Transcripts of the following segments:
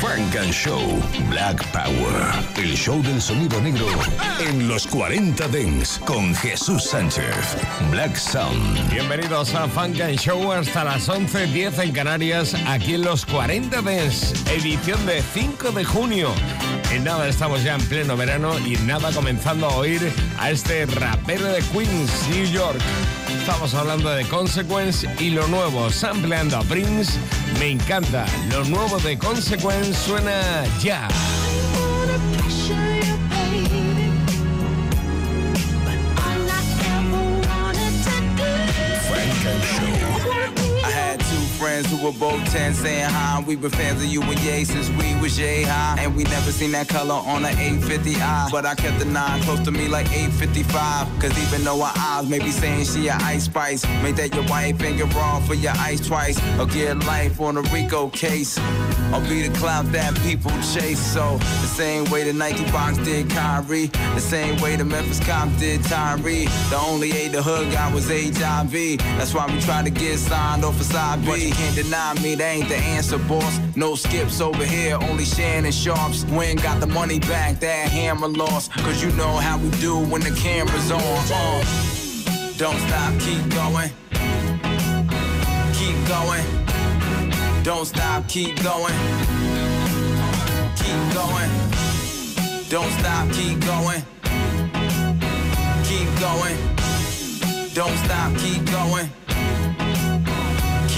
Frank and Show Black Power. El show del sonido negro en los 40 Dents con Jesús Sánchez. Black Sound. Bienvenidos a Funk and Show hasta las 11.10 en Canarias, aquí en los 40 Dents, edición de 5 de junio. En nada estamos ya en pleno verano y nada comenzando a oír a este rapero de Queens, New York. Estamos hablando de Consequence y lo nuevo, sampleando a Prince. Me encanta, lo nuevo de Consequence suena ya. Friends who were both 10 saying hi. We've been fans of you and Ye since we was yay high. And we never seen that color on an 850i. But I kept the 9 close to me like 855. Cause even though her eyes may be saying she a ice spice, make that your wife and get raw for your ice twice. Or get life on a Rico case. Or be the clout that people chase. So the same way the Nike box did Kyrie. The same way the Memphis cops did Tyree. The only A the hood got was HIV. That's why we try to get signed off a side B. Can't deny me, they ain't the answer, boss. No skips over here, only Shannon Sharps. When got the money back, that hammer lost. Cause you know how we do when the camera's on. Uh. Don't stop, keep going. Keep going. Don't stop, keep going. Keep going. Don't stop, keep going. Keep going. Don't stop, keep going.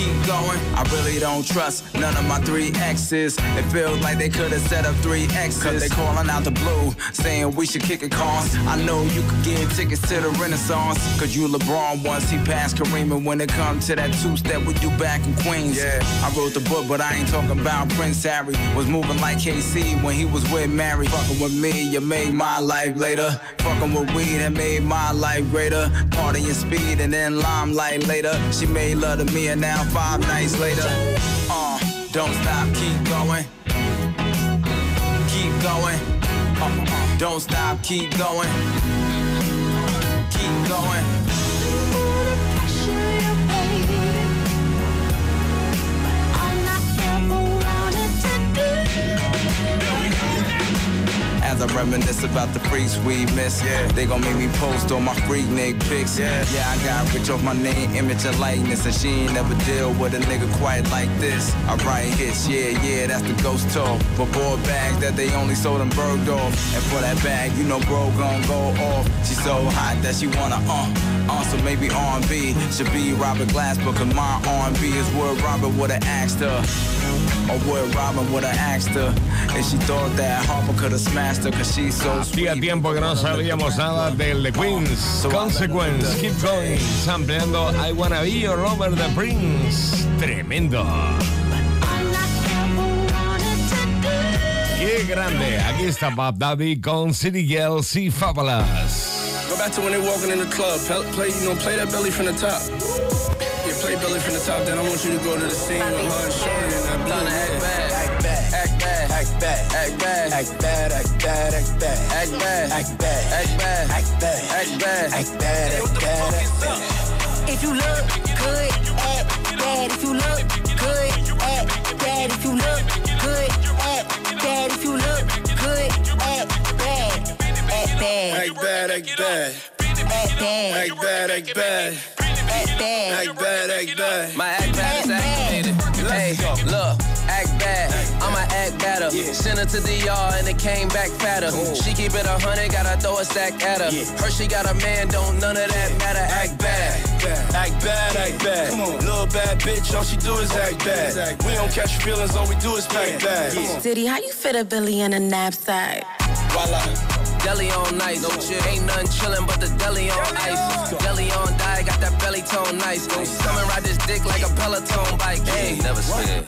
Keep going. I really don't trust none of my three exes. It feels like they could have set up three X's. Cause they calling out the blue, saying we should kick a cons. I know you could get tickets to the Renaissance. Cause you LeBron once he passed Kareem. And when it comes to that two step we do back in Queens. Yeah, I wrote the book, but I ain't talking about Prince Harry. Was moving like K-Ci when he was with Mary. Fucking with me, you made my life later. Fucking with weed that made my life greater. Partying speed and then limelight later. She made love to me and now five nights later. Uh, don't stop, keep going. Keep going. Uh, uh, don't stop, keep going. Keep going. I reminisce about the freaks we miss, yeah. they gon' make me post on my freak Nick pics. Yeah. yeah, I got rich off my name, image, and likeness, and she ain't never deal with a nigga quite like this. I write hits, yeah, yeah, that's the ghost talk. For board bags that they only sold in Bergdorf, and for that bag, you know bro gon' go off. She so hot that she wanna uh, uh, so maybe R&B should be Robert Glasper, cause my R&B is what Robert would've asked her. Or what Robin would've asked her. And she thought that Harper could've smashed her, cause she's so Hacía sweet. tiempo que no sabíamos nada del The Queens. Consequence, keep going. Sampleando I Wanna Be Your Lover the Prince. Tremendo. Qué grande. Aquí está Bob Daddy con City Girls y Fabulous. Go back to when they walking in the club. Play, play, you know, play that belly from the top. Yeah, play belly from the top. Then I want you to go to the scene with her and Shorty and that blue. Act bad, act bad, act bad, act bad, act bad, act bad, act bad, act bad, act bad, act bad, act bad, act bad, act bad, act bad, act bad. If you look good, act bad. If you look good, act bad. If you look good, act bad. If you look good, act bad. Act bad. Act bad, act bad. Act bad. Act bad, act bad. Act bad. Act bad. My act bad is activated. Hey, look, act bad. I'ma act better. Sent her to DR and it came back fatter. She keep it a hundred, gotta throw a stack at her. Her she got a man, don't none of that matter. Act bad. Act bad, act bad. Come on. Little bad bitch, all she do is act bad. We don't catch feelings, all we do is pack bags. Diddy, how you fit a Billy in a knapsack? Voila. Deli on nice, no chill. Ain't nothing chillin' but the deli on ice. Deli on die, got that belly tone nice. Come and ride this dick like a Peloton bike. Hey, never scared.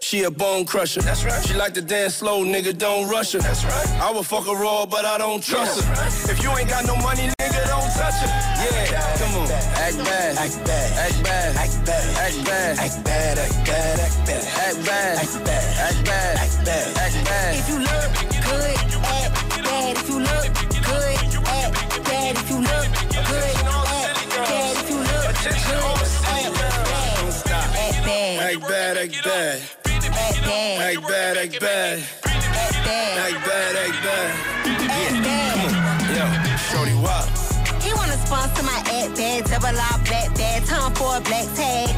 she a bone crusher. That's right. She like to dance slow, nigga, don't rush her. That's right. I would fuck her raw, but I don't trust her. Right. If you ain't got no money, nigga, don't touch her. Yeah, come on. Act bad, act bad, act bad, act bad, act bad, act bad, act bad, act bad, act bad, act bad, act bad, act bad, act bad. If you look good, Act bad. Act bad, act bad. Act bad. Act bad, act bad. Act bad. Act bad, act bad. Act bad. Yo, shorty, wop. He wanna sponsor my act bag, double R black bag, time for a black tag.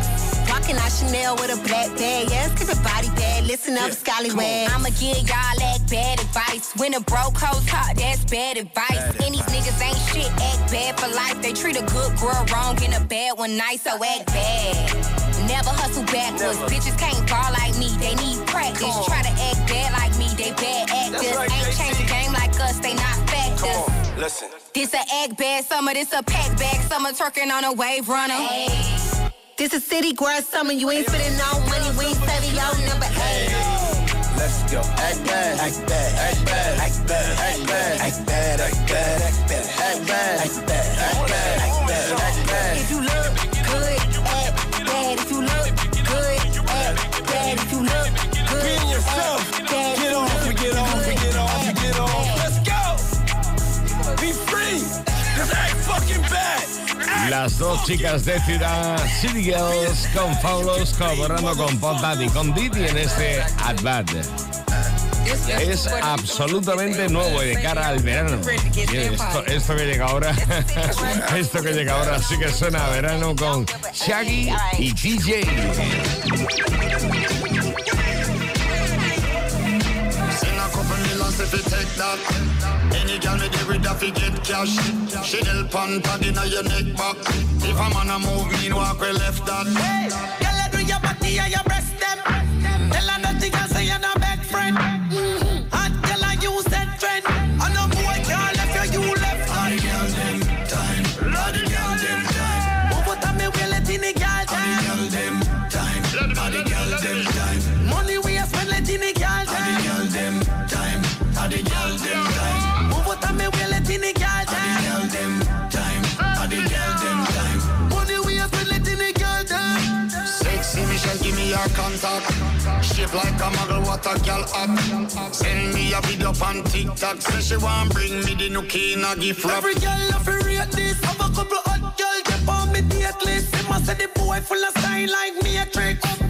Walking out Chanel with a black bag, yeah, keep it body bad, listen up, scallywag. I'ma give y'all that bad advice. When a broke hoe talk, that's bad advice. and these niggas ain't shit, act bad for life. They treat a good girl wrong and a bad one nice, so act bad. Never hustle backwards. Bitches can't ball like me, they need practice. Try to act bad like me, they bad actors. right, ain't JC. changed the game like us, they not factors. Come on, listen. This a egg bag summer, this a pack bag summer, twerking on a wave runner. This a city girl summer, you ain't spending no money, we ain't saving your number eight. Let's go. Act bad, act bad, act bad, act bad, act bad, act bad, act bad, act bad, act bad, act bad, act bad, Las dos chicas de ciudad, City Girls, con Faulos, colaborando con Pop Daddy, con Didi en este At Bad. Es absolutamente nuevo y de cara al verano. Esto, esto que llega ahora, esto que llega ahora sí que suena a verano con Shaggy y TJ. That. Any girl me there with a fi get cash. She help on tag inna your neck back. If a man a move, me walk we left that. Hey, Girl, do your body and your breast them. Me your contact. Shape like a model, what a girl at. Send me a video on TikTok. Say she want bring me the nookie in a gift wrap. Every girl love to rate this. Have a couple hot girl get on me date list. Them a say the boy full of style like Matrix. Uptown girl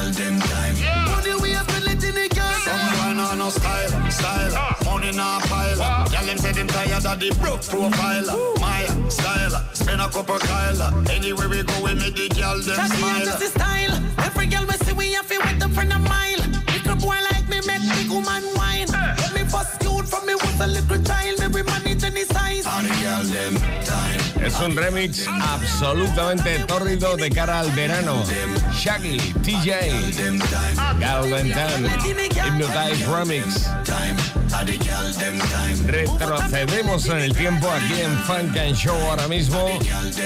girl them time. Money we a spend, let in the girl Some boy no no style, style. Ah. Money na pile. Ah. Girl them say them tired of the broke profile. My style. Spend a couple Kyle. Anywhere we go, we make the girl them Shawty smile. just the style. Every girl we see we have to wait up for a mile. Little boy like me make big woman wine. Eh. Let me first cute from me was a little child. Me we manage any size. All the girl them. Es un remix absolutamente tórrido de cara al verano. Shaggy, TJ. Galvin Tan, Hypnotize Remix. Retrocedemos en el tiempo aquí en Funk and Show ahora mismo.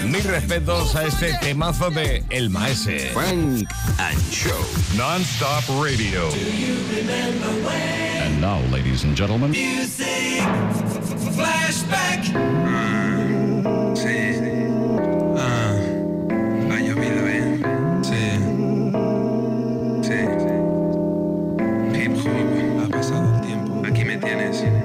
Mis respetos a este temazo de El Maese. Funk and Show. Non-stop radio. And now, ladies and gentlemen, Sí. Ah. Ha llovido bien. Sí. Sí. Hip hop. Ha pasado el tiempo. Aquí me tienes.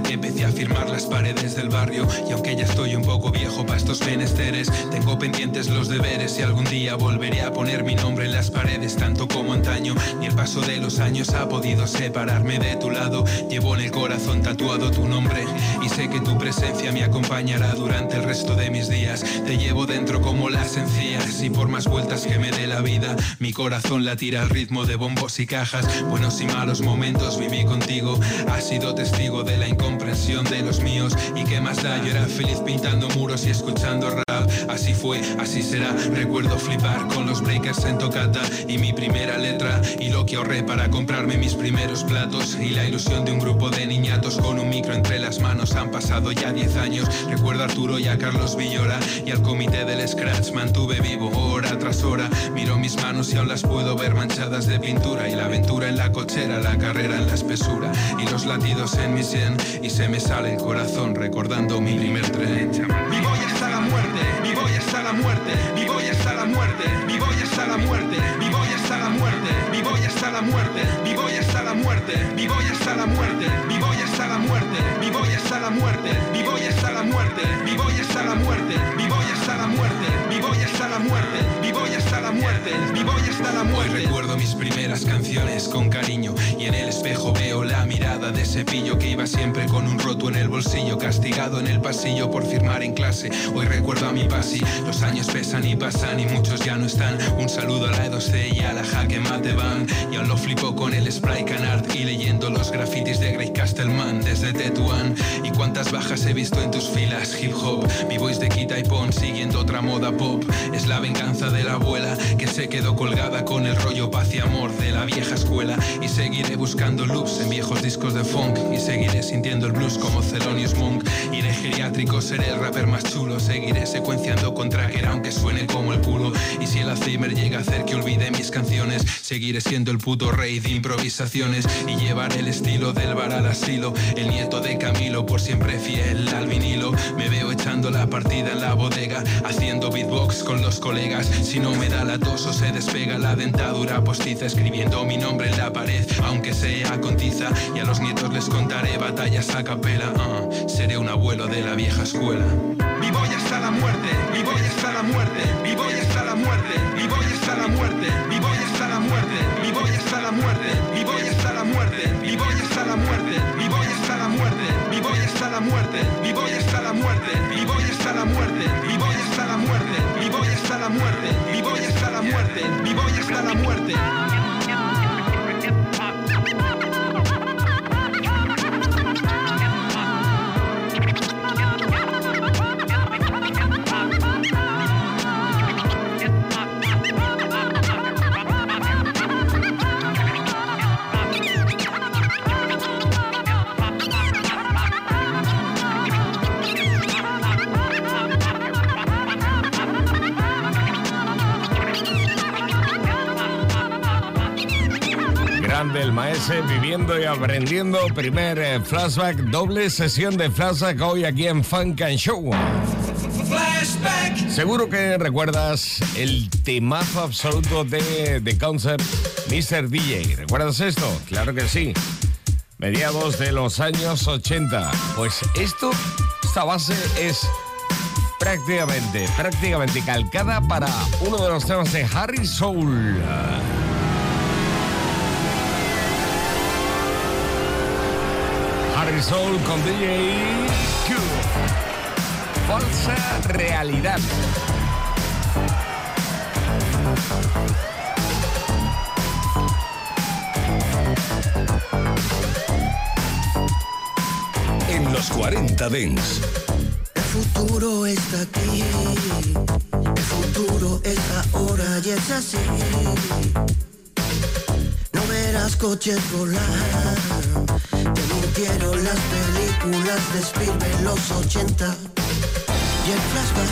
Que empecé a firmar las paredes del barrio. Y aunque ya estoy un poco viejo, viejo para estos menesteres. Tengo pendientes los deberes y algún día volveré a poner mi nombre en las paredes, tanto como antaño. Ni el paso de los años ha podido separarme de tu lado. Llevo en el corazón tatuado tu nombre y sé que tu presencia me acompañará durante el resto de mis días. Te llevo dentro como las encías y por más vueltas que me dé la vida, mi corazón latirá al ritmo de bombos y cajas. Buenos y malos momentos viví contigo. Has sido testigo de la incomprensión de los míos y qué más da. Yo era feliz pintando muros y escuchando. Así fue, así será. Recuerdo flipar con los breakers en tocata y mi primera letra y lo que ahorré para comprarme mis primeros platos y la ilusión de un grupo de niñatos con un micro entre las manos. Han pasado ya 10 años. Recuerdo a Arturo y a Carlos Villora y al comité del Scratch mantuve vivo hora tras hora. Miro mis manos y aún las puedo ver manchadas de pintura y la aventura en la cochera, la carrera en la espesura y los latidos en mi sien y se me sale el corazón recordando mi primer tren muerte, mi voy hasta la muerte, mi voy hasta la muerte, voy hasta la muerte, mi voy hasta la muerte, mi voy hasta la muerte, mi voy hasta la muerte, mi voy hasta la muerte, voy hasta la muerte, mi voy hasta la muerte, mi voy hasta la muerte, mi voy hasta la muerte, mi voy hasta la muerte, voy hasta la muerte, muerte, vivo y hasta la muerte. Recuerdo mis primeras canciones con cariño y en el espejo veo la mirada de ese pillo que iba siempre con un roto en el bolsillo, castigado en el pasillo por firmar en clase. Hoy recuerdo a mi pasi, los años pesan y pasan y muchos ya no están. Un saludo a la E2C y a la jaque mate van. Y aún lo flipo con el spray canard y leyendo los grafitis de Grey Castleman desde Tetuán. Y cuántas bajas he visto en tus filas, hip hop. Mi voice de Kita y Pon siguiendo otra moda pop. Es la venganza de la abuela que se quedó colgada con el rollo paz y amor de la vieja escuela. Y seguiré buscando loops en viejos discos de funk. Y seguiré sintiendo el blues como Thelonious Monk. Iré geriátrico, seré el rapper más chulo. Seguiré secuenciando con Tracker aunque suene como el culo. Y si el Alzheimer llega a hacer que olvide mis canciones, seguiré siendo el puto rey de improvisaciones. Y llevaré el estilo del bar al asilo. El nieto de Camilo, por siempre fiel al vinilo. Me veo echando la partida en la bodega, haciendo beatbox con los colegas. Si no me da la tos o se despega la dentadura postiza, escribiendo mi nombre en la pared, aunque sea con tiza. Y a los nietos les contaré batallas a capela. ah, seré un abuelo de la vieja escuela. Vivo y hasta la muerte, vivo y hasta la muerte, vivo y hasta la muerte, vivo y hasta la muerte, vivo y hasta la muerte, vivo y hasta la muerte, vivo y hasta la muerte, vivo y hasta la muerte, vivo hasta la muerte, vivo hasta la muerte, vivo hasta la muerte, vivo hasta la muerte, vivo hasta la muerte, vivo hasta la muerte, mi voy hasta la muerte. Grande el maese viviendo y aprendiendo. Primer eh, flashback, doble sesión de flashback hoy aquí en Funk and Show. Seguro que recuerdas el temazo absoluto de The Concert Mr. DJ. ¿Recuerdas esto? Claro que sí. Mediados de los años 80. Pues esto, esta base es prácticamente, prácticamente calcada para uno de los temas de Harry Soul. Harry Soul con DJ Q. Falsa realidad. En los 40 Dents. El futuro está aquí. El futuro es ahora y es así. No verás coches volar. Mintieron las películas de Spielberg en los 80. Y el flashback.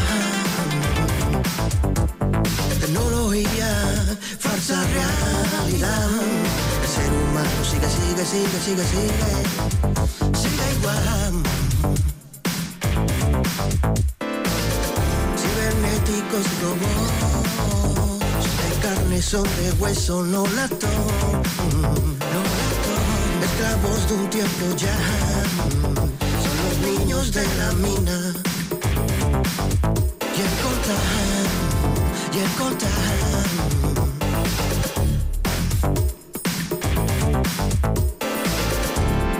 Tecnología, falsa realidad. El ser humano sigue, sigue, sigue, sigue, sigue. Sigue igual. cibernéticos robots de carne son de hueso, no latón, no esclavos de un tiempo ya. Son los niños de la mina. Y el coltán, y el coltán.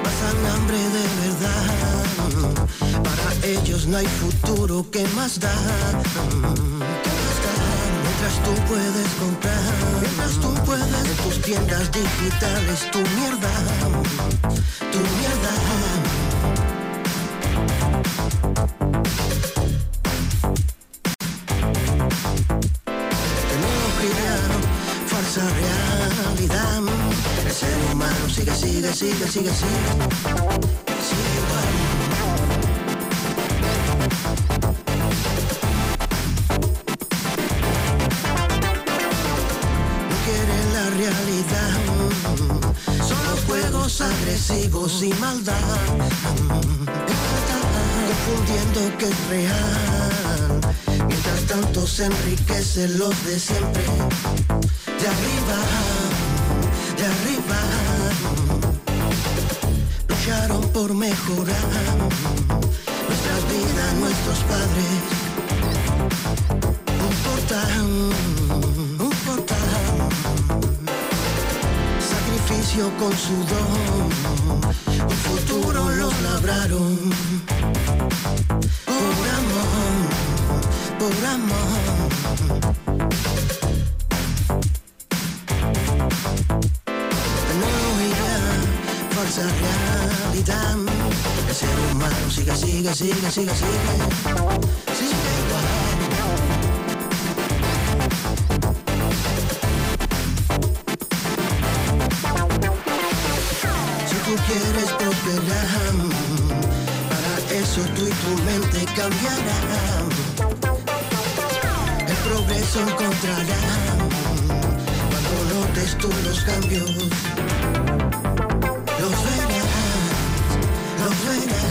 Pasan hambre de verdad. Para ellos no hay futuro que más da tú puedes comprar, mientras tú puedes en tus tiendas digitales tu mierda, tu mierda. Tecnología, falsa realidad. El ser humano sigue, sigue, sigue, sigue, sigue. Agresivos y maldad. Confundiendo que es real. Mientras tanto se enriquecen los de siempre. De arriba, de arriba. Lucharon por mejorar nuestras vidas, nuestros padres. Un portal, Sacrificio con sudor, un futuro los labraron. Por amor, por amor. Falsa realidad. El ser humano sigue, sigue, sigue, sigue. Sigue mente cambiarán. El progreso encontrarán cuando notes tú los cambios. Los verás, los verás.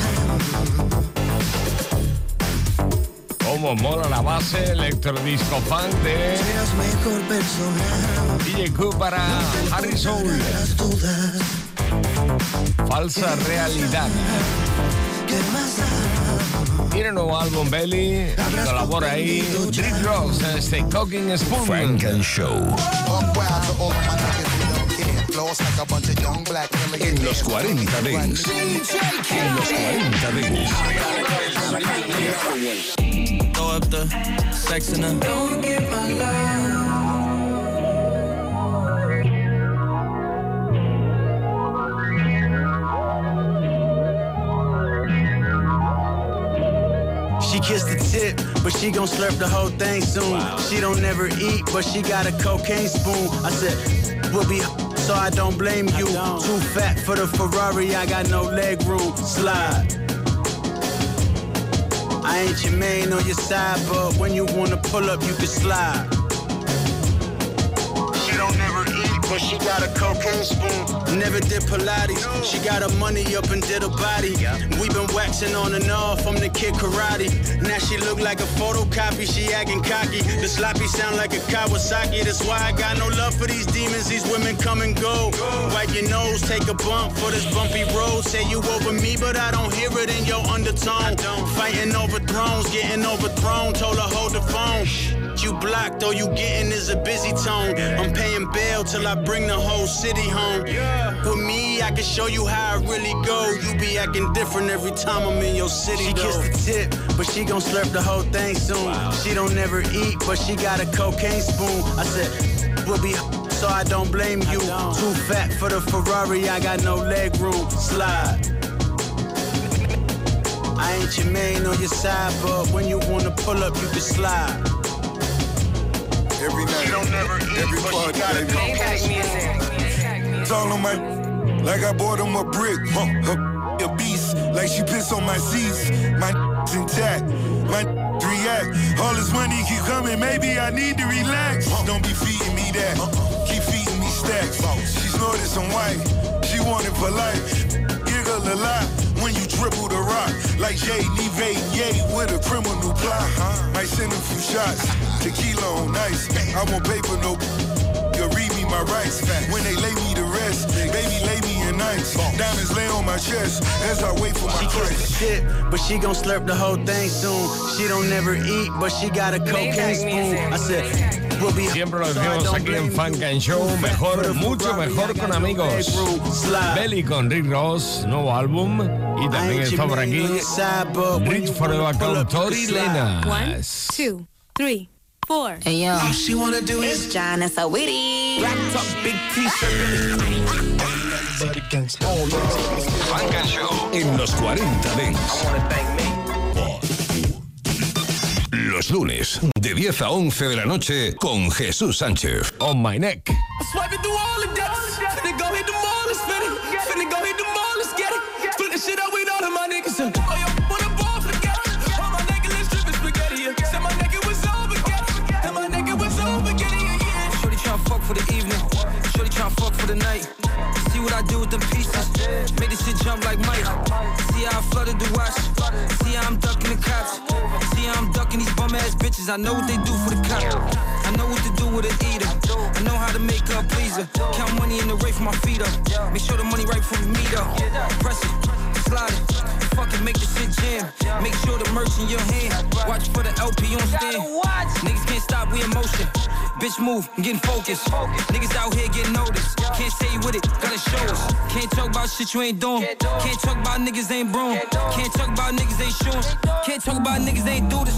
Cómo mola la base electrodisco funk de Seas mejor persona. DJ Q para Harry Soul. Las dudas, Falsa realidad. Tiene nuevo álbum Belly. Colabora ahí Drip Rocks en este Cooking Spoon. Frank and Show. En los 40 Dents. En los 40 Dents. Throw up the sex in the. Don't get my love. Kissed the tip, but she gon' slurp the whole thing soon. She don't never eat, but she got a cocaine spoon. I said, we'll be so I don't blame you. Too fat for the Ferrari, I got no leg room. Slide. I ain't your main on your side, but when you wanna pull up, you can slide. But she got a cocaine spoon. Never did Pilates. She got her money up and did her body. we been waxing on and off from the kid karate. Now she look like a photocopy, she acting cocky. The sloppy sound like a Kawasaki. That's why I got no love for these demons. These women come and go. Wipe your nose, take a bump for this bumpy road. Say you over me, but I don't hear it in your undertone. Fighting over thrones, getting overthrown. Told her hold the phone. You blocked, all you getting is a busy tone. I'm paying bail till I bring the whole city home. With me, I can show you how it really go. You be acting different every time I'm in your city. She kissed the tip, but she gon' slurp the whole thing soon. She don't never eat, but she got a cocaine spoon. I said, we'll be so I don't blame you. Too fat for the Ferrari, I got no leg room. Slide. I ain't your main on your side, but when you wanna pull up, you can slide. Every night, every party, baby. It's all on my, like I bought him a brick. Huh, huh, a beast, like she pissed on my seats. My intact, my react. All this money keep coming, maybe I need to relax. Don't be feeding me that, keep feeding me stacks. She snorted some white, she wanted for life. Giggle a lot when you triple the rock. Like Jay, Neve, yay, with a criminal plot. Might send a few shots, tequila on ice. I won't pay for no. You read me my rights. When they lay me to rest, baby, lay me in ice. Diamonds lay on my chest as I wait for my She price. kissed the tip, but she gon' slurp the whole thing soon. She don't never eat, but she got a cocaine spoon. I said, Siempre lo decimos aquí en Funk and Show, mejor, mucho mejor con amigos. Belly con Rick Ross, nuevo álbum. Y también está por aquí Rich Forever con Tori Lena. One, two, three, four. Hey yo, All she wanna do is it's John Sawiri. Wrapped up big t-shirt. Funk and Show en los 40 Dents. Los lunes, de 10 a 11 de la noche, con Jesús Sánchez. On my neck. for the night. See what I do with them pieces. Make this shit jump like Mike. See how I flooded the watch. See how I'm ducking the cops. See how I'm ducking these bum ass bitches. I know what they do for the cop. I know what to do with an eater. I know how to make a pleaser. Count money in the rate for my feet up. Make sure the money right for me up. Press it, slide it. Fuck it, make the shit jam. Make sure the merch in your hand. Watch for the LP on stand. Niggas can't stop, we in motion. Bitch move, I'm getting focused. Niggas out here getting noticed. Can't say you with it, gotta show us. Can't talk about shit you ain't doing. Can't talk about niggas ain't broom. Can't talk about niggas ain't shooting. Can't talk about niggas ain't do this.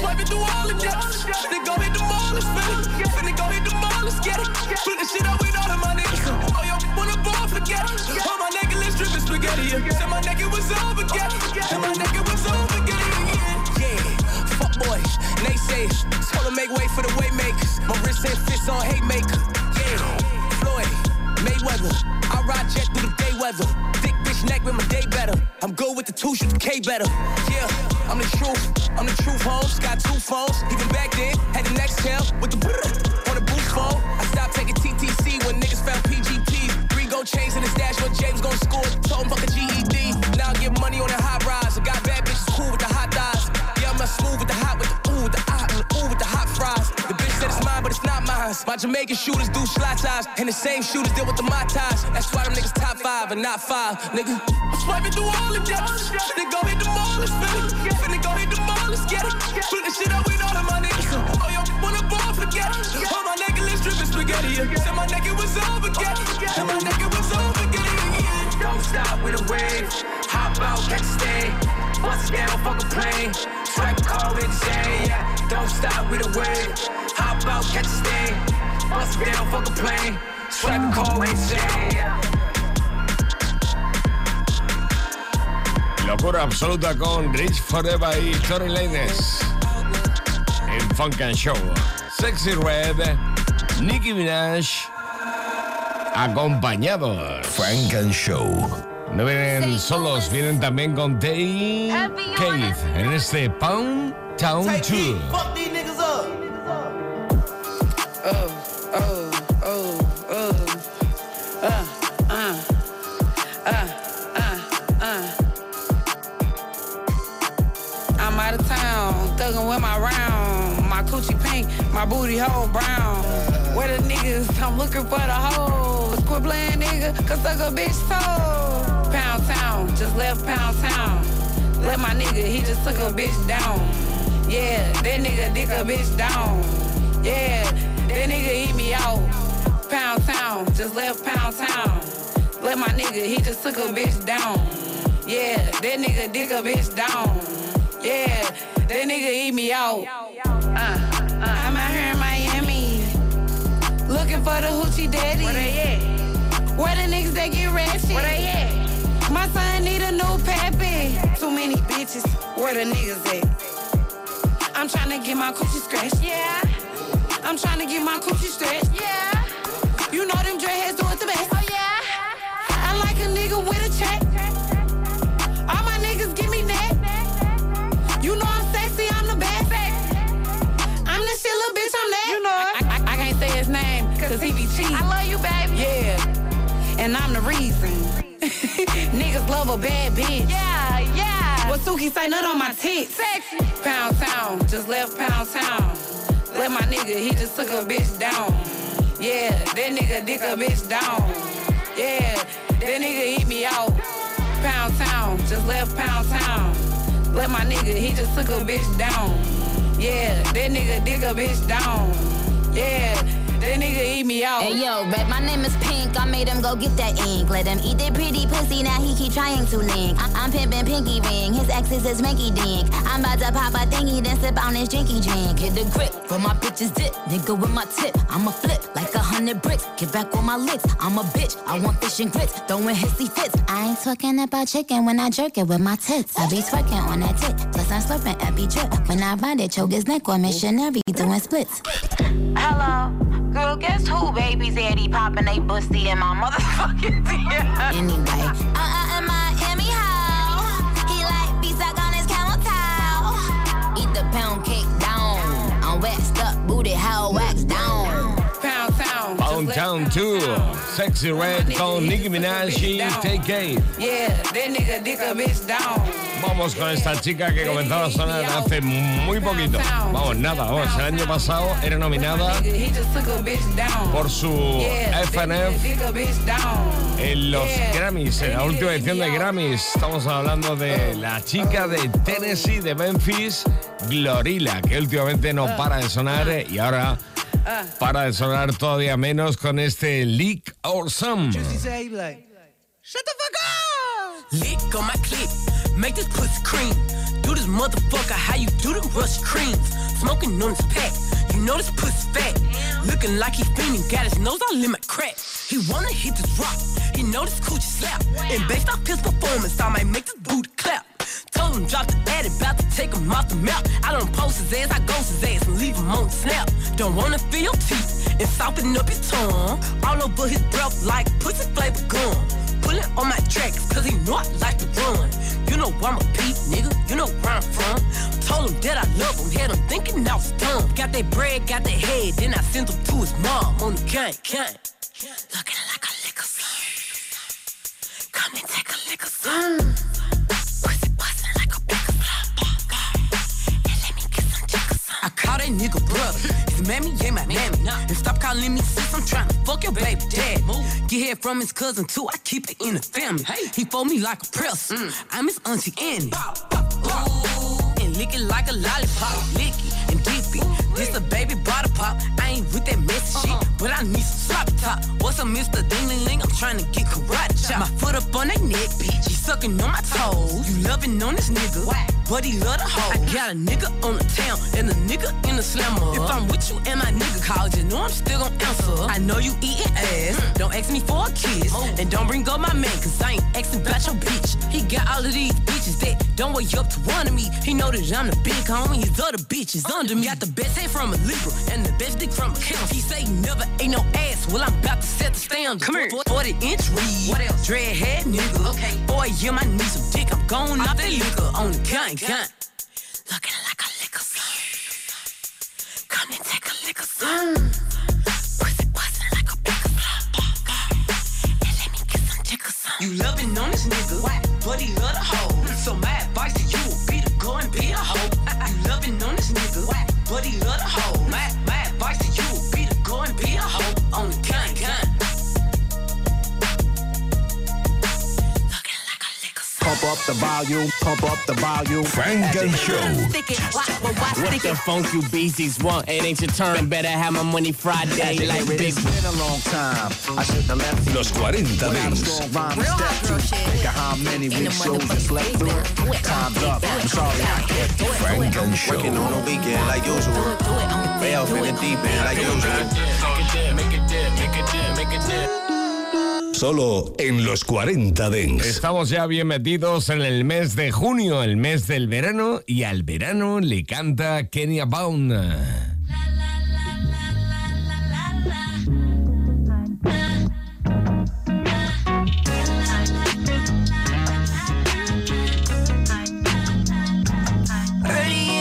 Swiping through all the depths. Finna go hit the mall, let's fit it. Finna go hit the mall, let's get it. Put the shit up with all of my niggas. Oh, yo, wanna ball, forget it. All my niggas, let's spaghetti. yeah. Said my nigga was over, get it. And my nigga was over, boys, naysayers. Told them make way for the way makers. My wrist and fists on haymaker. Yeah, Floyd, Mayweather. I ride jet through the day weather. Thick bitch neck with my day better. I'm good with the two, shoot the K better. Yeah, I'm the truth. I'm the truth, homes. Got two phones. Even back then, had the next tail with the on the boost phone. I stopped taking TTC when niggas found PGP. Three gold chains in his dash when James gon' score. Told him fuck a GED. Now I get money on the high rise. I got bad smooth with the hot with the ooh with the ah and the ooh with the hot fries. The bitch said it's mine, but it's not mine. My Jamaican shooters do slot ties, and the same shooters deal with the my ties. That's why them niggas top five and not five, nigga. Swiping through all the depths. Finna go hit the mall, let's it. Finna go hit the mall, let's get it. Put the shit up with all of my niggas. Oh, yo, wanna ball, forget it. All my niggas, let's drippin' spaghetti. Said my nigga was over, get it. And my nigga was over, get it. Don't stop with a wave. Hop out, catch a stay. Bust it down, fuck a plane. Strike a call with Jay. Yeah. Don't stop with a wave. Hop out, catch a stay. Bust it down, fuck a plane. Strike a call with Jay. Yeah. Locura absoluta con Rich Forever y Tory Lanez. En Funk and Show. Sexy Red, Nicki Minaj. Acompañados. Funk and Show. No vienen solos, vienen también con Tay Keith en este Pound Town 2. Fuck these niggas up. oh, oh, oh, oh, uh, uh, uh, uh, uh. I'm out of town, thuggin' with my round. My coochie pink, my booty hole brown. Where the niggas? I'm looking for the hoes. Quit playing nigga, cause suck a bitch toe. Pound town, just left pound town. Let my nigga, he just took a bitch down. Yeah, that nigga dick a bitch down. Yeah, that nigga eat me out. Pound town, just left pound town. Let my nigga, he just took a bitch down. Yeah, that nigga dick a bitch down. Yeah, that nigga eat me out. Uh, uh, I'm out here in Miami. Looking for the hoochie daddy. Where they at? Where the niggas that get ratchet? Where they at? My son need a new pappy. Too many bitches. Where the niggas at? I'm tryna get my coochie scratched. Yeah. I'm tryna get my coochie stretched. Yeah. You know them dreadheads do it the best. Oh yeah. I like a nigga with a check. All my niggas give me neck. You know I'm sexy, I'm the best. I'm the shit, little bitch, I'm that. You know it. I, I, I can't say his name, cause he be cheating. I love you, baby. Yeah. And I'm the reason. Niggas love a bad bitch. Yeah, yeah. What Suki say, nut on my tits. Sexy. Pound town, just left pound town. Let my nigga, he just took a bitch down. Yeah, that nigga dick a bitch down. Yeah, that nigga eat me out. Pound town, just left pound town. Let my nigga, he just took a bitch down. Yeah, that nigga dick a bitch down. Yeah, that nigga eat me out. Hey yo, bet my name is Pink. I made him go get that ink. Let him eat that pretty pussy. Now he keep trying to link. I- I'm pimping pinky ring. His ex is his Minky Dink. I'm about to pop a thingy, then sip on his drinky drink. Hit the grip for my bitches dip. Nigga with my tip. I'ma flip like a hundred bricks. Get back on my licks. I'm a bitch. I want fish and grits. Throwing hissy fits. I ain't talking about chicken when I jerk it with my tits. I be twerking on that tit. Plus I'm slurping epi drip. When I ride it, choke his neck or missionary doing splits. Hello. Girl, guess who baby's daddy popping they pussy in my motherfucking DM? Anyway, uh uh in Miami how he like be stuck on his camel toe. Eat the pound cake down. I'm waxed up, booty how wax down. Pound town. Pound Town 2, Sexy Red con Nicki Minaj y down. Vamos con esta chica que comenzó a sonar hace muy poquito. Vamos, nada, vamos. El año pasado era nominada por su FNF en los. Grammys, en la última edición de Grammys. Estamos hablando de la chica de Tennessee, de Memphis, Glorilla, que últimamente no para de sonar y ahora Ah. para de sonar todavía menos con este Lick or Sum. Shut the fuck up! Lick on my clip, make this pussy cream. Do this motherfucker how you do the rush creams. Smoking on this pack, you know this pussy fat. Looking like he fiending, got his nose all in my crack. He wanna hit this rock, he know this coochie slap. And based off his performance, I might make this booty clap. Told him drop the addy, about to take him off the map. I don't post his ass, I ghost his ass and leave him on the snap. Don't wanna feel your teeth and soften up his tongue. All over his breath like pussy flavor gum. Pulling on my tracks, cause he know I like to run. You know I'm a peep, nigga, you know where I'm from. Told him that I love him, had him thinking I was dumb. Got that bread, got that head, then I sent him to his mom on the gang, gang. Looking like a liquor slum. Come and take a liquor bustin' like a big And let me get some chicken. I call that nigga brother. His mammy ain't my mammy. And stop calling me sis, I'm trying to fuck your baby dad. Get here from his cousin too, I keep it in the family. Hey. He fold me like a press. I'm his auntie Annie. Ooh, and lick it like a lollipop. Licky and dippy. This a baby bottle pop. I ain't with that messy shit, but I need some sloppy top. What's up, Mr. Ding Ling Ling? I'm trying to get karate chop. My foot up on that neck, bitch. He sucking on my toes. You loving on this nigga, but he love the hoe. I got a nigga on the town and a nigga in the slammer. If I'm with you and my nigga call, you know I'm still gon' answer. I know you eating ass. Don't ask me for a kiss. And don't bring up my man, cause I ain't asking about your bitch. He got all of these bitches that don't wake up to one of me. He know that I'm the big homie, his other bitches under me. Got the best head from a Libra and the best dick from a count. He say he never ate no ass. Well, I'm about to set the standard. Come here. 40 inch read. What else? Dread head nigga. Okay. Boy, yeah, I need some dick. I'm going off that liquor on the gang, gang. Looking like a liquor slum. Come and take a liquor slum. Mm. Pussy bustin' like a big And let me get some chicken some. You loving on this nigga, but he love the hoe. So my advice to you would be to go and be a hoe. You loving on this nigga, but he love the hoe. My, my advice to you would be to go and be a hoe on the gang, gang. Pump up the volume, pump up the volume. Funk and Show. What the funk you beasties want? It ain't your turn. Better have my money Friday like big. It's been a long time. I shouldn't have left Los 40 Without a Dance. strong rhyme to step to. Think of how many week shows I slept through. Time's up. I'm sorry I kept you. Funk and Show. Working on the weekend like usual. Off in the deep end like usual. Solo en los 40 Dance. Estamos ya bien metidos en el mes de junio, el mes del verano, y al verano le canta Kenya. Early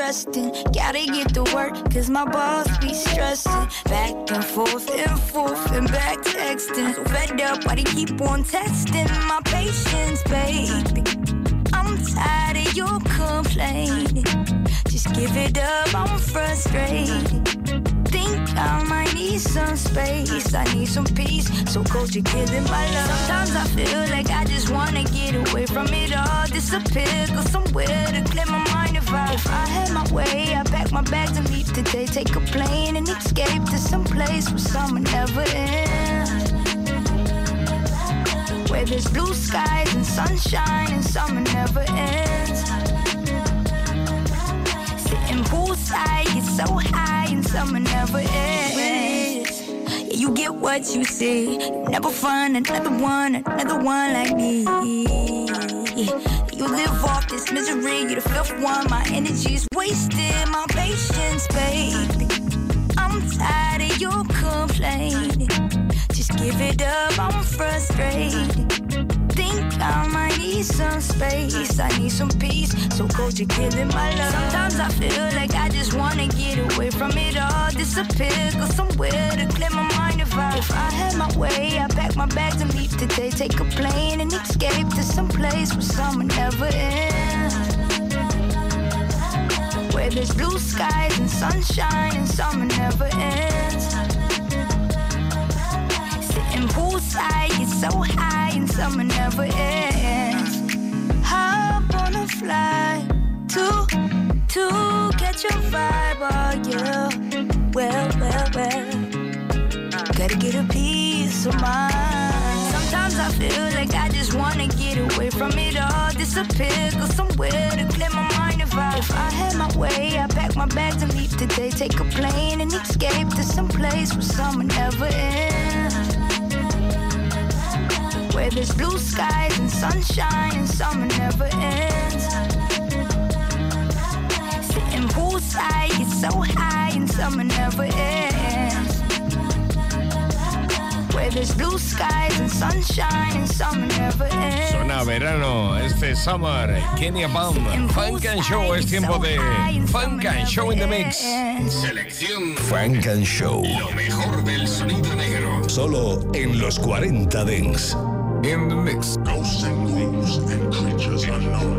and gotta get to work cause my boss be stressing. Back and forth and forth and back texting. So fed up, why they keep on testing my patience, baby? I'm tired of your complaining. Just give it up, I'm frustrated. Think I might need some space. I need some peace. So cold, you're killing my love. Sometimes I feel like I just wanna get away from it all. Disappear, go somewhere to clear my mind. If I, had my way, I pack my bags and leave today. Take a plane and escape to some place where summer never ends. Where there's blue skies and sunshine and summer never ends. Sitting poolside, get so high and summer never ends. Yeah, you get what you see. You never find another one, another one like me. You live off this misery, you're the fifth one. My energy's wasted, my patience, baby. I'm tired of your complaining. Just give it up, I'm frustrated. Think I might need some space, I need some peace. So cold, you're killing my love. Sometimes I feel like I just wanna get away from it all, disappear, go somewhere to clear my mind. If I, had my way, I pack my bags and leave today. Take a plane and escape to some place where summer never ends. Where there's blue skies and sunshine and summer never ends. Sitting poolside, get so high and summer never ends. Hop on a flight to to catch a vibe, oh yeah. Well, well, well. Gotta get a piece of mind. Sometimes I feel like I just wanna get away from it all, disappear, go somewhere to clear my mind. If I, if I had my way, I pack my bags and leave today. Take a plane and escape to some place where summer never ends. Where there's blue skies and sunshine and summer never ends. Sitting poolside, get so high and summer never ends. Suena a verano, este summer, Kenya Bam, Funk and Show, es tiempo de Funk and Show in the Mix. Selección Funk and Show. Lo mejor del sonido negro. Solo en los 40 Dents. In the mix. Ghosts and and creatures unknown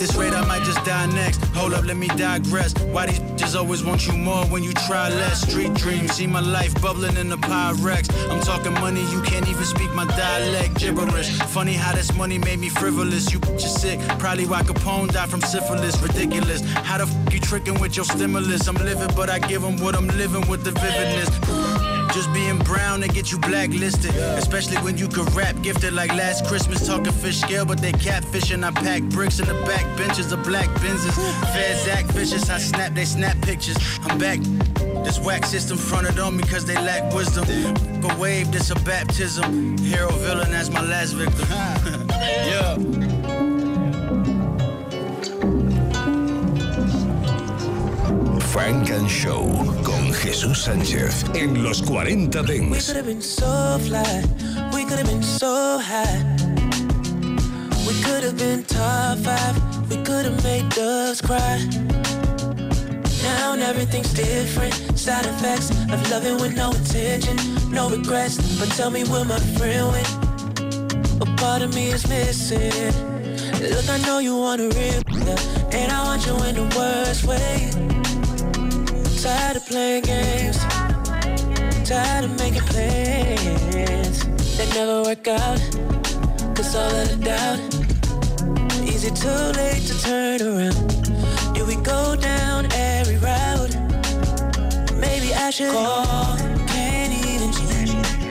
this rate, I might just die next. Hold up, let me digress. Why these bitches always want you more when you try less? Street dreams, see my life bubbling in the Pyrex. I'm talking money, you can't even speak my dialect. Gibberish. Funny how this money made me frivolous. You bitches sick. Probably why Capone died from syphilis. Ridiculous. How the f you tricking with your stimulus? I'm living, but I give them what I'm living with the vividness. Just being brown, they get you blacklisted. Especially when you can rap gifted like last Christmas. Talking fish scale, but they catfishing. I pack bricks in the back benches of black Benzes. Feds act vicious, I snap, they snap pictures. I'm back. This whack system fronted on me cause they lack wisdom. Go wave, this a baptism. Hero villain, that's my last victim. yeah. Funk and Show con Jesús Sánchez en los 40 We could have been so fly, we could have been so high. We could have been top five, we could have made doves cry. Now everything's different, side effects of loving with no intention, no regrets. But tell me, will my friend win? A part of me is missing. Look, I know you want a real, and I want you in the worst way. Tired of playing games. Tired of making plans that never work out. Cause all of the doubt. Is it too late to turn around? Do we go down every route? Maybe I should call. Can't even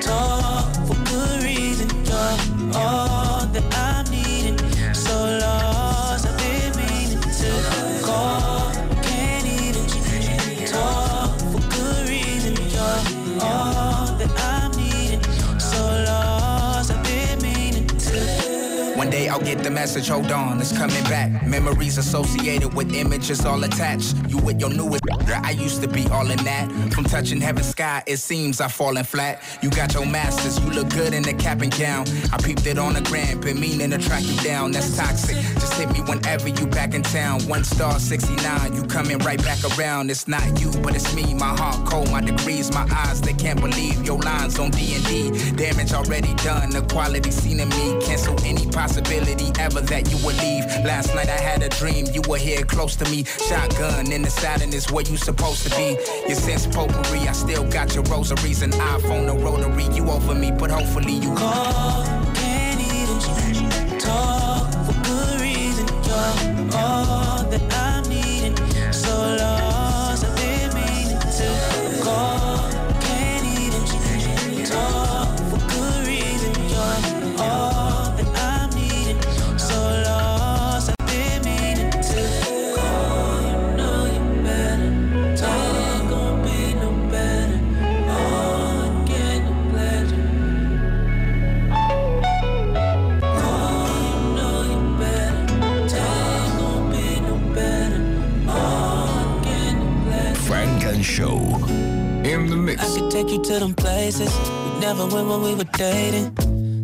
talk for good reason. You're all that I'm message, hold on, it's coming back. Memories associated with images all attached. You with your newest I used to be all in that. From touching heaven's sky, it seems I've fallen flat. You got your masters, you look good in the cap and gown. I peeped it on the gram, been meaning to track you down. That's toxic. Hit me whenever you back in town. One star 69, you coming right back around. It's not you, but it's me. My heart cold, my degrees, my eyes, they can't believe your lines on D&D. Damage already done, the quality seen in me. Cancel any possibility ever that you would leave. Last night I had a dream, you were here close to me. Shotgun in the sadness where you supposed to be. Your sense potpourri, I still got your rosaries and iPhone, a rotary. You over me, but hopefully you call. That I'm take you to them places we never went when we were dating.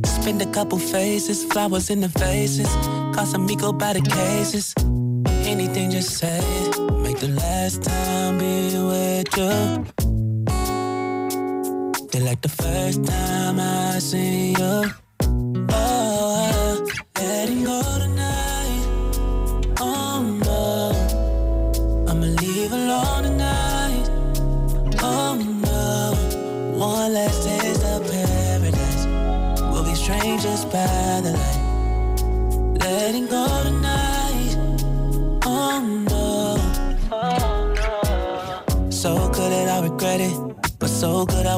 Spend a couple faces, flowers in the faces. Casamigo by the cases. Anything, just say it. Make the last time be with you. Feel like the first time I see you.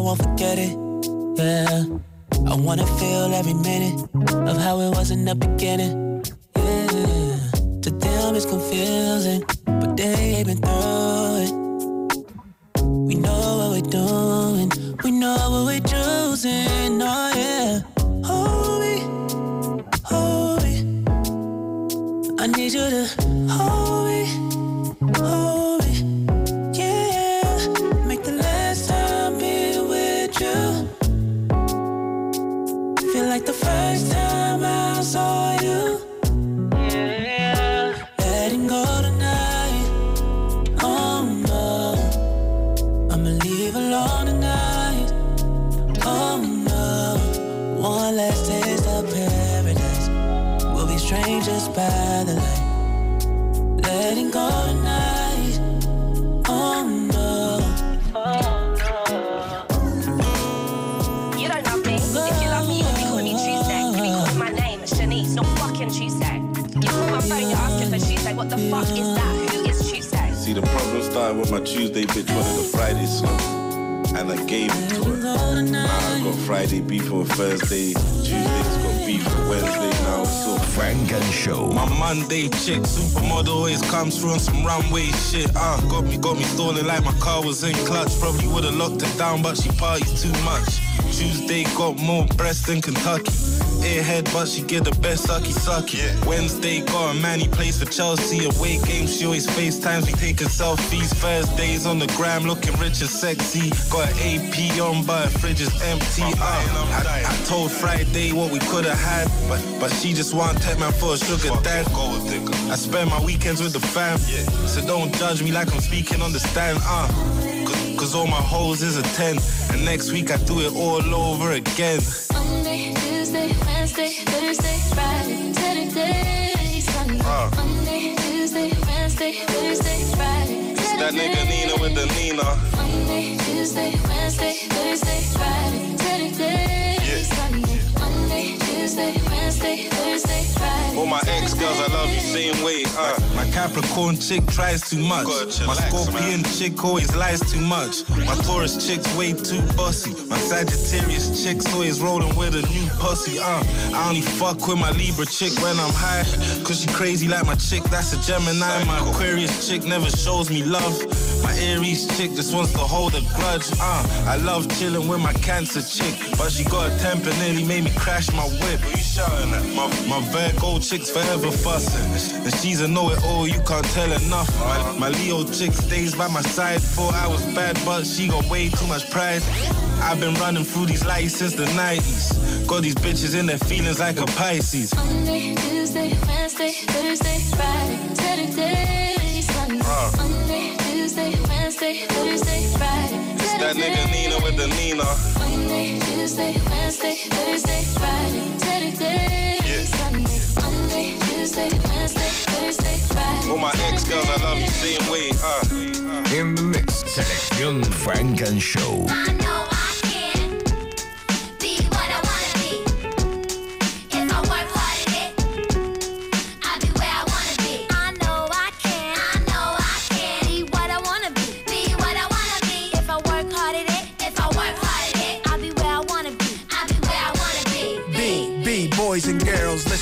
Won't forget it. Yeah. I wanna feel every minute of how it was in the beginning. Yeah. To them it's confusing, but they been through it. Tuesday bitch wanted a Friday song, and I gave it to her. Now I got Friday beef with Thursday, Tuesday's got beef with Wednesday. Now it's so Funk and Show. My Monday chick, supermodel, always comes through on some runway shit. Uh, got me, got me stalling like my car was in clutch. Probably would've locked it down, but she parties too much. Tuesday got more breasts than Kentucky. Airhead, but she get the best sucky sucky. Wednesday got a man, he plays for Chelsea. Away game, she always FaceTimes, we taking selfies. Thursdays on the gram, looking rich and sexy. Got an AP on, but her fridge is empty. Uh, I, I told Friday what we could have had, but but she just want take man for a sugar dad. I spend my weekends with the fam, so don't judge me like I'm speaking on the stand. Uh, cause, cause all my hoes is a 10, and next week I do it all over again. Tuesday, Wednesday, Thursday, Friday, Saturday, Sunday. Uh. Monday, Tuesday, Wednesday, Thursday, Friday, that nigga Nina with the Nina. Monday, Tuesday, Wednesday, Thursday, Friday, Saturday, Sunday. Monday, Tuesday, Wednesday, Thursday, Friday. All my ex girls, I love you same way. Uh, my Capricorn chick tries too much. My Scorpion chick always lies too much. My Taurus chick's way too bossy. My Sagittarius chick's always rolling with a new pussy. Uh, I only fuck with my Libra chick when I'm high. Cause she crazy like my chick, that's a Gemini. My Aquarius chick never shows me love. My Aries chick just wants to hold a grudge. Uh, I love chilling with my Cancer chick, but she got a temper, nearly made me crash my whip. What you shouting at? My, my Virgo chick's forever fussing, and she's a know-it-all. You can't tell enough. My, my Leo chick stays by my side. I was bad, but she got way too much pride. I've been running through these lights since the 90s. Got these bitches in their feelings like a Pisces. Monday, Tuesday, Wednesday, Thursday, Friday, Saturday, Sunday. Uh. Monday, Tuesday, Wednesday, Thursday, Friday, It's that nigga Nina with the Nina. Monday, Tuesday, Wednesday, Thursday, Friday, Saturday, Sunday. Monday, Tuesday, Wednesday, Thursday, Friday. All my ex girls, I love you same way. Uh. In the mix, selección Funk and Show. I know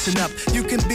listen up. You can be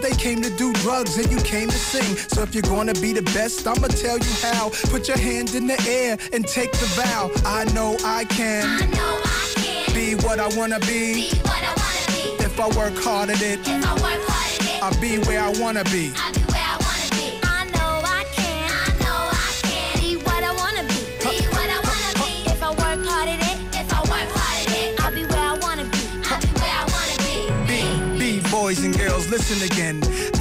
they came to do drugs and you came to sing. So if you're gonna be the best, I'ma tell you how. Put your hand in the air and take the vow. I know I can. I know I can Be what I wanna be. be I wanna be. If I work hard at it, If I work hard at it, I'll be where I wanna be. Listen again.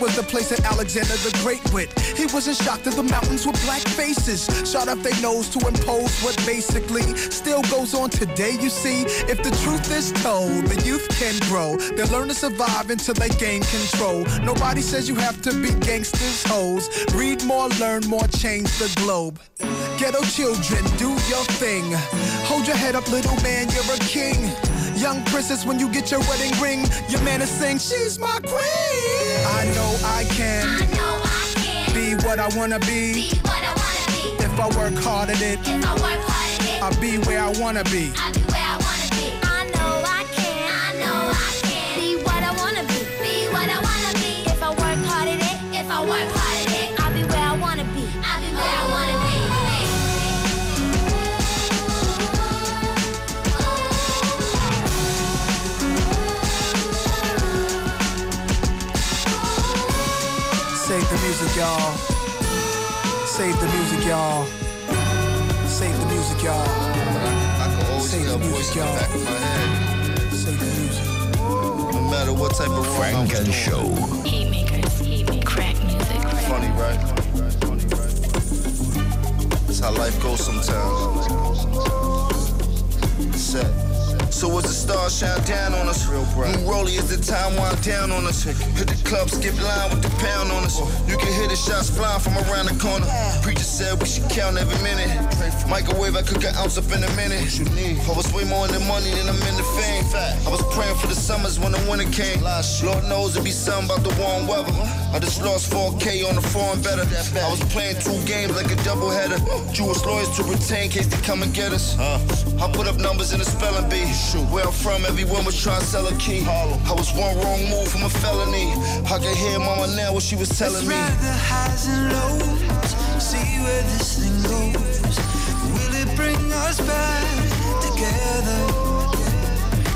was the place that Alexander the Great went. He wasn't shocked that the mountains were black faces. Shot up their nose to impose what basically still goes on today, you see. If the truth is told, the youth can grow. They'll learn to survive until they gain control. Nobody says you have to be gangsters, hoes. Read more, learn more, change the globe. Ghetto children, do your thing. Hold your head up, little man, you're a king. Young princess, when you get your wedding ring, your man is saying, She's my queen. I know I can I know I can be what I wanna be. be what I wanna be. If I work hard at it, If I work hard at it, I'll be where I wanna be. Y'all. Save the music, y'all. Save the music, y'all. I can always Save hear a the voice music, in the y'all. back of my head. Save the music. No matter what type of Frank and doing. Show. Heat makers, heat make crack music. Funny, right? That's how life goes sometimes. Set. So as the stars shine down on us, real bright. New Rolly as the time wind down on us. Hit the club, skip line with the pound on us. You can hear the shots flying from around the corner. Preacher said we should count every minute. Microwave, I cook an ounce up in a minute. What you need? I was way more in the money than I'm in the fame. I was praying for the summers when the winter came. Lord knows it be something about the warm weather. I just lost 4K on the foreign better. I was playing two games like a doubleheader. Jewish lawyers to retain case they come and get us. I put up numbers in a spelling bee. Where I'm from, everyone was trying to sell a key. I was one wrong move from a felony. I could hear mama now what she was telling me. Ride the highs and lows, see where this thing us back together?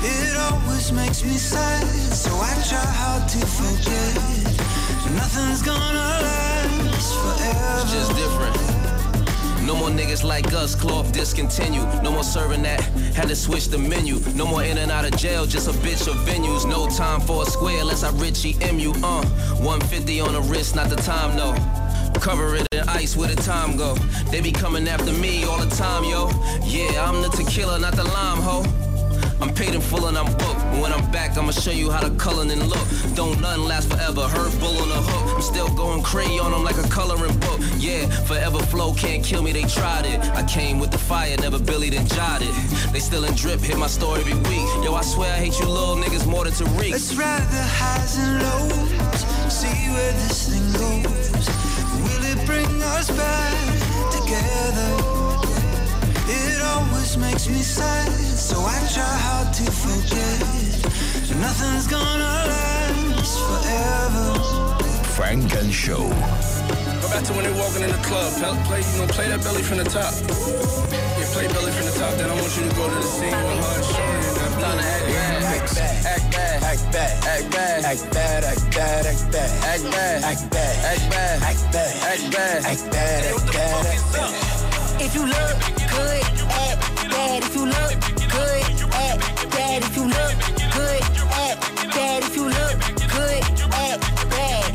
It always makes me sad, so I try hard to forget. Nothing's gonna last forever. It's just different. No more niggas like us, cloth discontinued. No more serving that, had to switch the menu. No more in and out of jail, just a bitch of venues. No time for a square unless I Richie MU. Uh, 150 on the wrist, not the time, no. Cover it in ice where the time go. They be coming after me all the time, yo. Yeah, I'm the tequila, not the lime, ho. I'm paid in full and I'm booked. When I'm back, I'ma show you how the and look. Don't nothing last forever. Hurt bull on the hook. I'm still going crazy on them like a coloring book. Yeah, forever flow can't kill me. They tried it. I came with the fire, never billied and jotted. They still in drip, hit my story every week. Yo, I swear I hate you little niggas more than Tariq. Let's ride the highs and lows, see where this thing goes. Will it us back together? It always makes me sad, so I try hard to forget. Nothing's gonna last forever. Funk and Show. Go back to when they walking in the club. Play, play, you know, play that belly from the top. Yeah, play belly from the top. Then I want you to go to the scene with her and Shorty and that Time to act bad, act bad, act bad, act bad, act bad, act bad, act bad, act bad, act bad, act bad, act bad, act bad, act bad, act bad, act bad. If you look good, act bad. If you look good, act bad. If you look good, act bad. If you look good, act bad.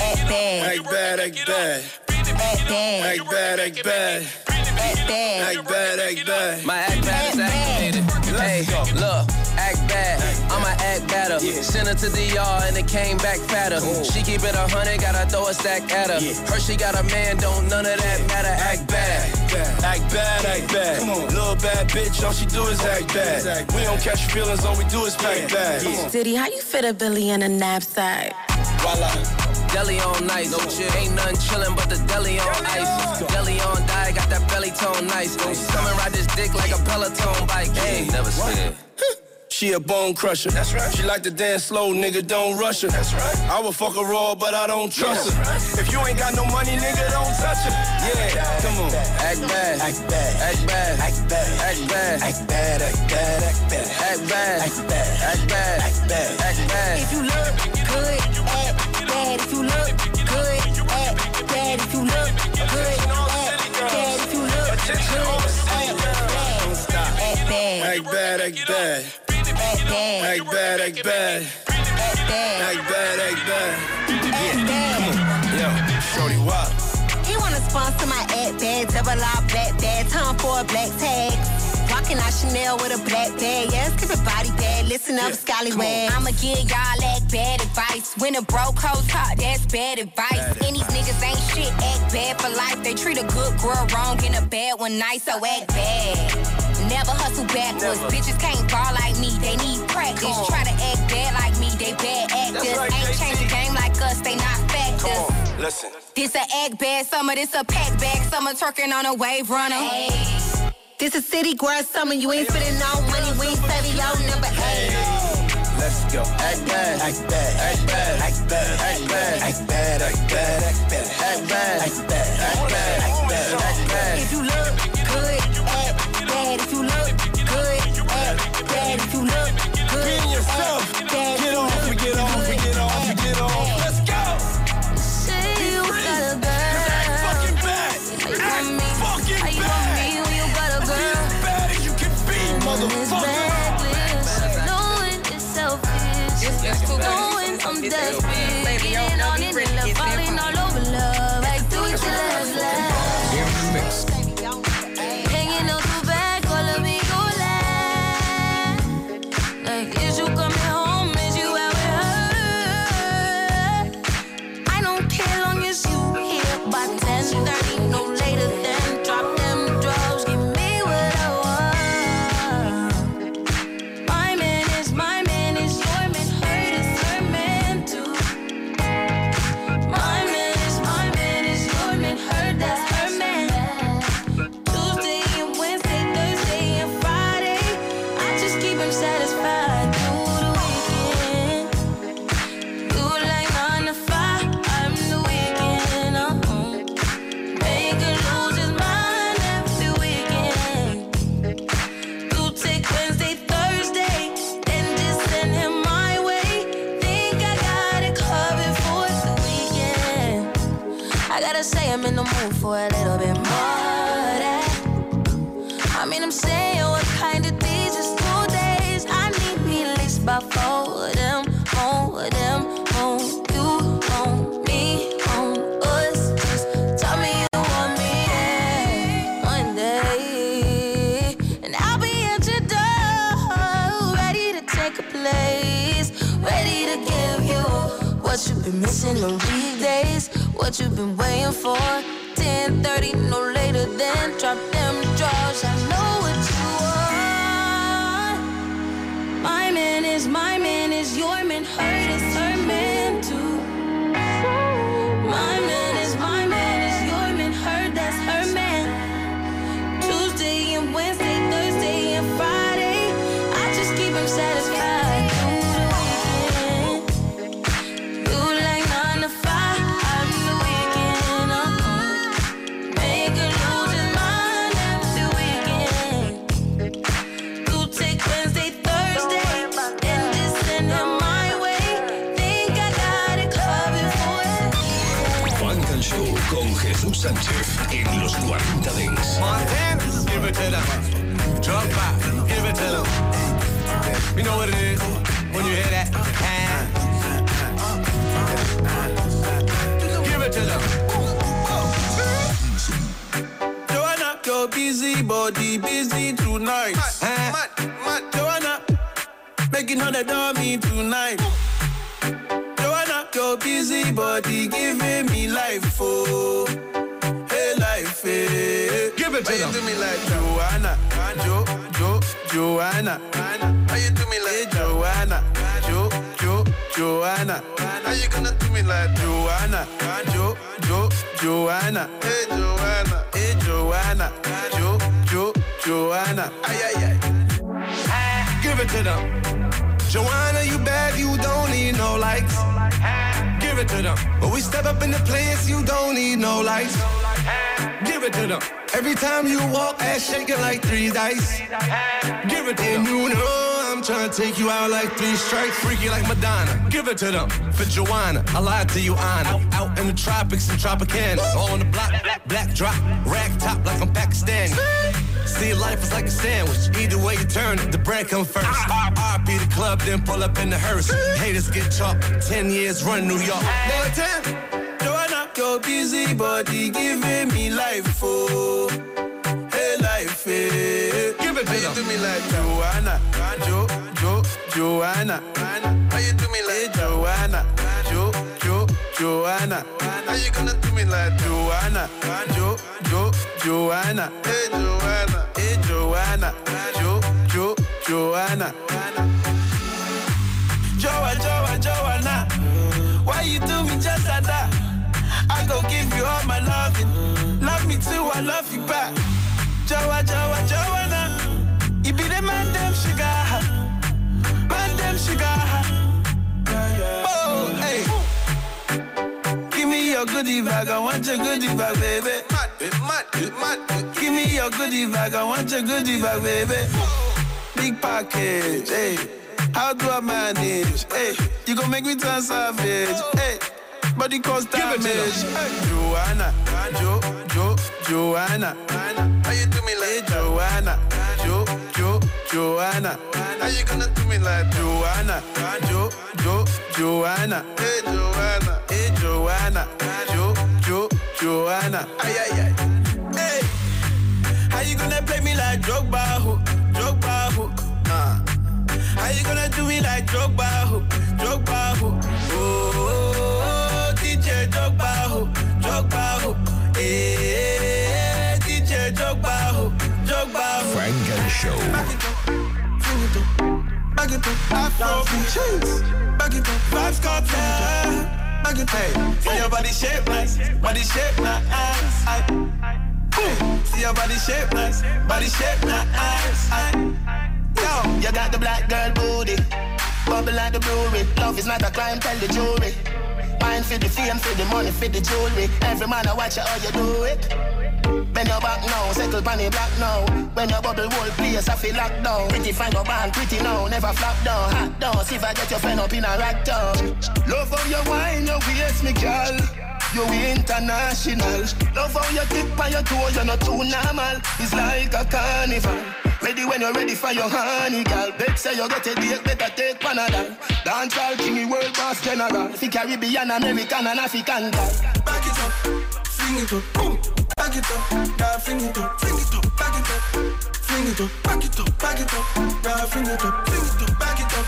Act bad. Act bad, act bad. Act bad. Act bad, act bad. Act bad. Act bad, act bad. My act bad is activated. Hey, look, act bad. I'ma act better. Send her to DR and it came back fatter. She keep it a hundred, gotta throw a stack at her. Her she got a man, don't none of that matter. Act bad. Act bad, act bad. Come on. Little bad bitch, all she do is act bad. We don't catch feelings, all we do is pack bad. Diddy, how you fit a Billy in a knapsack? Voila. Deli on nice, no chill. Ain't nothing chillin' but the deli on ice. Deli on die, got that belly tone nice. Come and ride this dick like a Peloton bike. Hey, never scared. She a bone crusher. That's right. She like to dance slow, nigga, don't rush her. That's right. I would fuck her raw, but I don't trust her. If you ain't got no money, nigga, don't touch her. Yeah, come on. Act bad, act bad, act bad, act bad, act bad, act bad, act bad, act bad, act bad, act bad, act bad, act bad, act bad. If you look good, act bad. If you look good, eh, act bad. If you look good, eh, act bad. If you look good, act bad. Act bad, act bad. Act bad. Act bad, act bad. Act bad. Act bad, bad. Act bad. Yo, shorty, why? He wanna sponsor my act bad, double R black bag, time for a black tag. Walking out Chanel with a black bag, yeah, skip it body listen up, scallywag. I'ma give y'all act bad advice. When a broke hoe talk, that's bad advice. And these niggas ain't shit, act bad for life. They treat a good girl wrong and a bad one nice, so act bad. Never hustle backwards. Bitches can't ball like me, they need practice. Try to act bad like me, they bad actors. right, ain't JT. changed the game like us, they not factors. Come on, listen. This a act bad summer, this a pack bag summer, twerking on a wave runner. This a city girl summer, you ain't spending no money, we ain't saving your number bad, act bad, act bad, act bad, act bad, act bad, act bad, act bad, act bad, act bad, act bad, up in the place, you don't need no lights. Give it to them. Every time you walk, ass shaking like three dice. Give it to them. You know I'm trying to take you out like three strikes. Freaky like Madonna. Give it to them. For Joanna, I lied to you, Anna. Out in the tropics and Tropicana. On the block, black drop, rag top like I'm Pakistani. See, life is like a sandwich. Either way you turn it, the bread come first. RP the club, then pull up in the hearse. Haters get chopped. Ten years run New York. Montana, Joanna, your busy body giving me life, oh. Hey, life, hey. Give it to you do me like Joanna, Jo, Jo, Joanna. How you do me like Joanna, Jo, Jo, Joanna. How you gonna do me like Joanna, Jo, Jo, Joanna. Hey, Joanna, hey, Joanna. Jo, Jo, Joanna. Joa, Joa, Joanna. Why you do me just like that? Go give you all my loving. Love me too, I love you back. Joa, Joa, Joanna. You be the man, them sugar. Man, them sugar. Oh, hey. Give me your goodie bag, I want your goodie bag, baby. Mad, mad, mad. Give me your goodie bag, I want your goodie bag, baby. Big package, hey. How do I manage? Hey, you gon' make me turn savage. Hey, body cause damage. Hey, Joanna, Jo, Jo, Joanna. How you do me like Joanna? Jo, Jo, Joanna. How you gonna do me like Joanna? Jo, Jo, Joanna. Hey, Joanna. Hey, Joanna. Jo, Jo, Joanna. Ay, ay, ay. Hey, how you gonna play me like Drogba? Who? Drogba? Who? Nah. How you gonna do me like Drogba? Who? Drogba? Who? Oh, DJ Who? Drogba? Who? Eh, DJ? Drogba? Who? Funk and Show. It up, it up. Back it up, see your body shape nice, body shape nice. See your body shape nice, body shape nice. Yo, you got the black girl booty. Bubble like the brewery. Love is not a crime, tell the jury. Mind for the fame, for the money, for the jewelry. Every man I watch you how you do it. Bend your back now, settle pan the black now. When your bubble whole place, I feel locked down. Pretty fine, no band, pretty now, never flop down. Hot down, see if I get your friend up in a rack down. Love how you wine, your waist, me girl. You international. Love how you tip on your toe, you're not too normal. It's like a carnival. Ready when you're ready for your honey, girl. Bet say you get a date, better take Panadol. Dance all king, world boss general. Fi Caribbean, American, and African girl. Back it up, fling it up, boom. Back it up, girl, fling it up, fling it up, back it up. Fling it up, back it up, back it up, girl, fling it up, fling it up, back it up.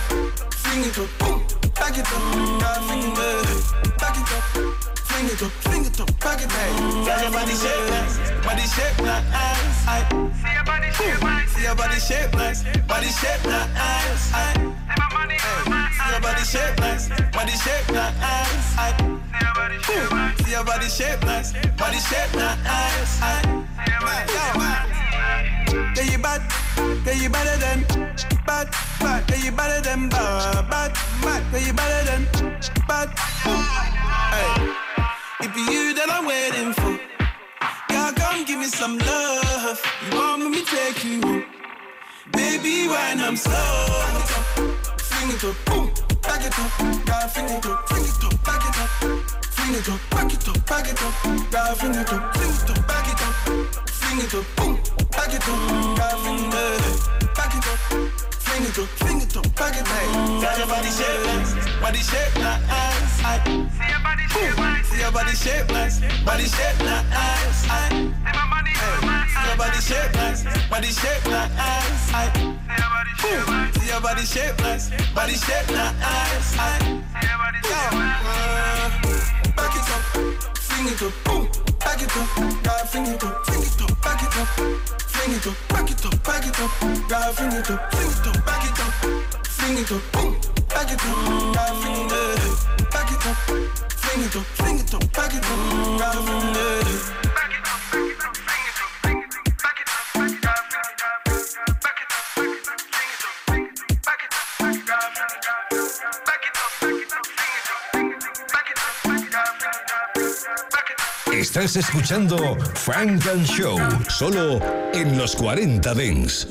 Fling it up, boom. Back it up, girl, fling it up, back it up. Fling it up, fling it up, back it up. Girl, your body shape nice, body shape nice. I see your body shape nice, see your body shape nice, body shape nice. I see your body shape nice, body shape nice. I see your body shape nice, body shape nice. I yeah, you bad, yeah, you better than bad, bad, yeah, you better than bad, bad, bad, yeah, you better than bad. Hey, if you that I'm waiting for, girl, come give me some love. You want me to take you home, baby? When I'm slow, fling it up, boom, back it up, girl, fling it up, fling it up, back it up. Fling it up, back it up, back it up, girl, fling it up, fling it up, back it up, fling it up, boom, back it up, girl, fling it up, back it up, fling it up, fling it up, back it up. Tell your body shape nice, body shape nice. See your body shape nice, see your body shape nice, body shape nice. See my body shape nice, body shape nice. I see your body shape nice, body shape nice. I see your body shape nice. Back it up, fling it up, boom. Back it up, girl, fling it up, fling it up, back it up, fling it up, back it up, back it up, girl, fling it up, fling it up, back it up, fling it up, boom. Back it up, girl, fling it up, back it up, fling it up, fling it up, back it up, girl, fling it Estás escuchando Frank and Show, solo en los 40 Dents.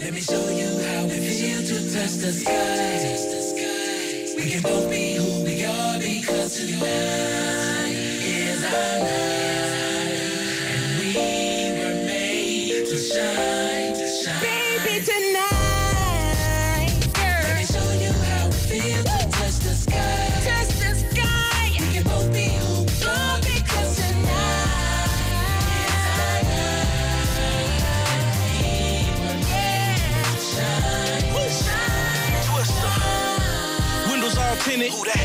All tinted.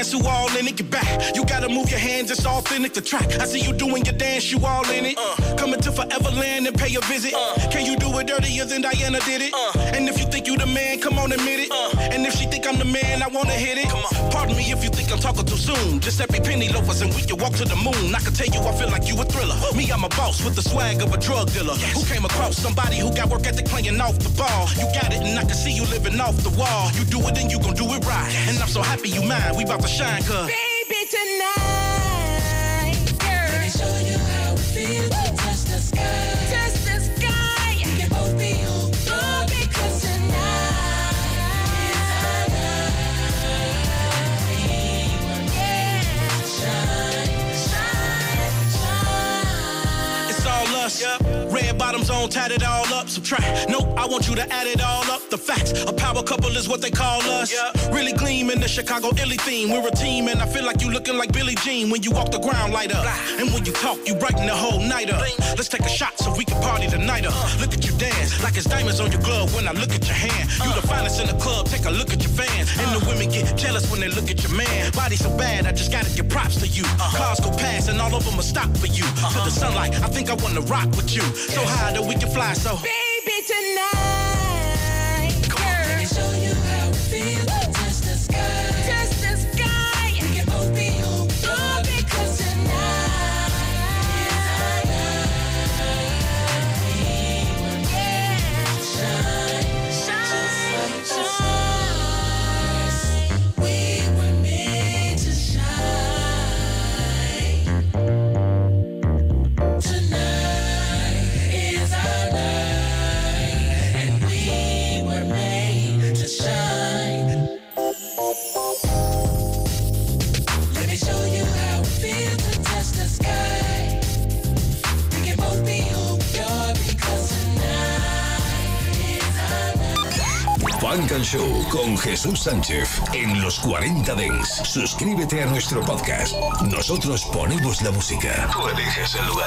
Glance through all in it, get back. You gotta move your hands, it's authentic to track. I see you doing your dance, you all in it. Coming to Foreverland and pay a visit. Can you do it dirtier than Diana did it? And if you think you the man, come on, admit it. And if she think I'm the man, I wanna hit it. Pardon me if you think I'm talking too soon. Just every penny loafers and we can walk to the moon. I can tell you I feel like you a thriller. Me, I'm a boss with the swag of a drug dealer. Who came across somebody who got work ethic playing off the ball. You got it and I can see you living off the wall. You do it and you gon' do it right. And I'm so happy you mine. We about to shine, cuz. Baby, tonight, Let me show you how we feel to touch the sky. touch the sky. We can both be because tonight is our night. We were made to shine, shine, shine. It's all us. Red on, tat it all up. Subtract. Nope, I want you to add it all up. The facts. A power couple is what they call us. Really gleam in the Chicago illy theme. We're a team, and I feel like you looking like Billie Jean when you walk the ground light up. And when you talk, you brighten the whole night up. Let's take a shot so we can party the night up. Look at you dance like it's diamonds on your glove when I look at your hand. You the finest in the club. Take a look at your fans. And the women get jealous when they look at your man. Body so bad, I just gotta give props to you. Cars go past and all of them will stop for you. To the sunlight, I think I wanna rock with you. So high that we can fly so. Baby, tonight, Con Jesús Sánchez en los 40 Dents. Suscríbete a nuestro podcast. Nosotros ponemos la música. Tú eliges el lugar.